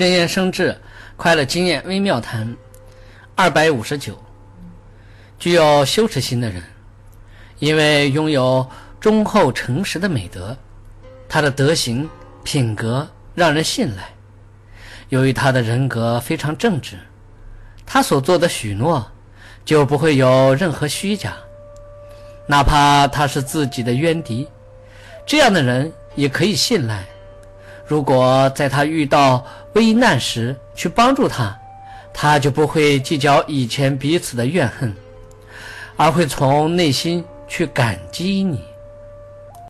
真言生智，快乐经验微妙谈。二百五十九，具有羞耻心的人，因为拥有忠厚诚实的美德，他的德行品格让人信赖。由于他的人格非常正直，他所做的许诺就不会有任何虚假，哪怕他是自己的冤敌，这样的人也可以信赖。如果在他遇到危难时去帮助他，他就不会计较以前彼此的怨恨，而会从内心去感激你。